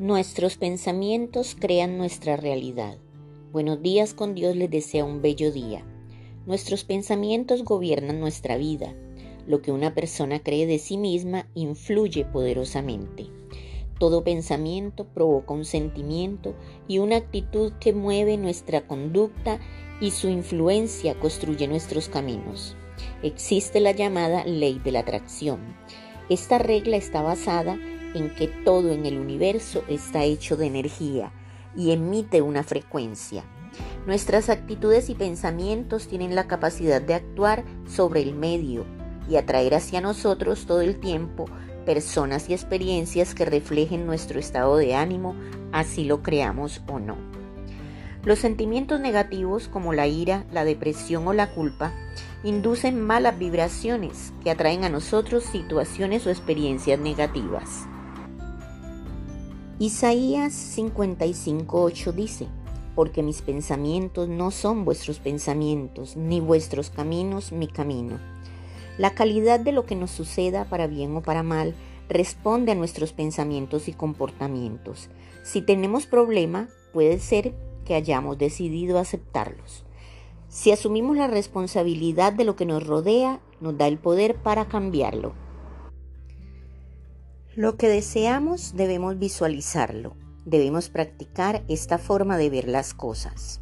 Nuestros pensamientos crean nuestra realidad. Buenos días con Dios les desea un bello día. Nuestros pensamientos gobiernan nuestra vida. Lo que una persona cree de sí misma influye poderosamente. Todo pensamiento provoca un sentimiento y una actitud que mueve nuestra conducta y su influencia construye nuestros caminos. Existe la llamada ley de la atracción. Esta regla está basada en que todo en el universo está hecho de energía y emite una frecuencia. Nuestras actitudes y pensamientos tienen la capacidad de actuar sobre el medio y atraer hacia nosotros todo el tiempo personas y experiencias que reflejen nuestro estado de ánimo, así lo creamos o no. Los sentimientos negativos como la ira, la depresión o la culpa inducen malas vibraciones que atraen a nosotros situaciones o experiencias negativas. Isaías 55:8 dice, porque mis pensamientos no son vuestros pensamientos, ni vuestros caminos mi camino. La calidad de lo que nos suceda, para bien o para mal, responde a nuestros pensamientos y comportamientos. Si tenemos problema, puede ser que hayamos decidido aceptarlos. Si asumimos la responsabilidad de lo que nos rodea, nos da el poder para cambiarlo. Lo que deseamos debemos visualizarlo. Debemos practicar esta forma de ver las cosas.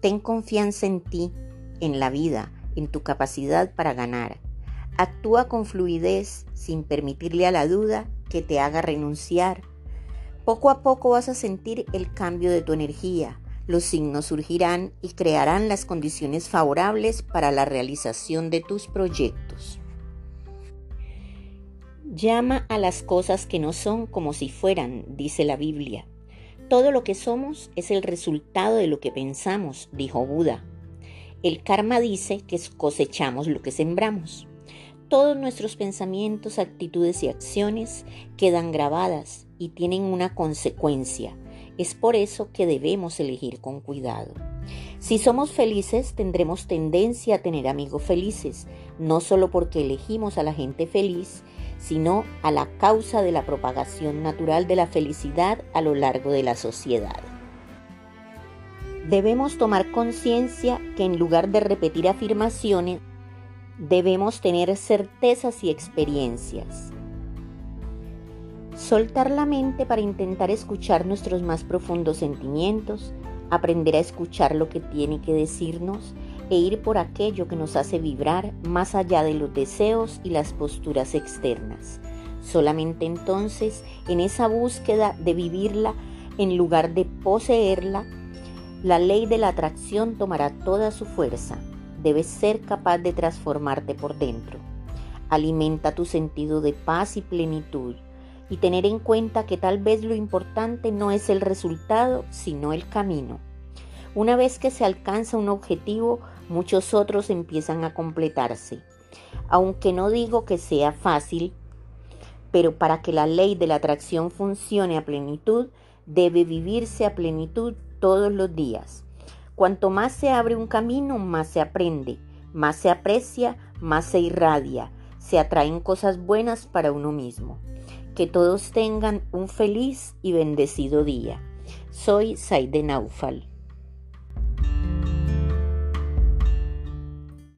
Ten confianza en ti, en la vida, en tu capacidad para ganar. Actúa con fluidez sin permitirle a la duda que te haga renunciar. Poco a poco vas a sentir el cambio de tu energía, los signos surgirán y crearán las condiciones favorables para la realización de tus proyectos. Llama a las cosas que no son como si fueran, dice la Biblia. Todo lo que somos es el resultado de lo que pensamos, dijo Buda. El karma dice que cosechamos lo que sembramos. Todos nuestros pensamientos, actitudes y acciones quedan grabadas y tienen una consecuencia es por eso que debemos elegir con cuidado. Si somos felices, tendremos tendencia a tener amigos felices, no solo porque elegimos a la gente feliz, sino a la causa de la propagación natural de la felicidad a lo largo de la sociedad. Debemos tomar conciencia que en lugar de repetir afirmaciones, debemos tener certezas y experiencias. Soltar la mente para intentar escuchar nuestros más profundos sentimientos, aprender a escuchar lo que tiene que decirnos e ir por aquello que nos hace vibrar más allá de los deseos y las posturas externas. Solamente entonces, en esa búsqueda de vivirla en lugar de poseerla, la ley de la atracción tomará toda su fuerza. Debes ser capaz de transformarte por dentro. Alimenta tu sentido de paz y plenitud y tener en cuenta que tal vez lo importante no es el resultado, sino el camino. Una vez que se alcanza un objetivo, muchos otros empiezan a completarse. Aunque no digo que sea fácil, pero para que la ley de la atracción funcione a plenitud, debe vivirse a plenitud todos los días. Cuanto más se abre un camino, más se aprende, más se aprecia, más se irradia, se atraen cosas buenas para uno mismo. Que todos tengan un feliz y bendecido día. Soy Saide Naufal.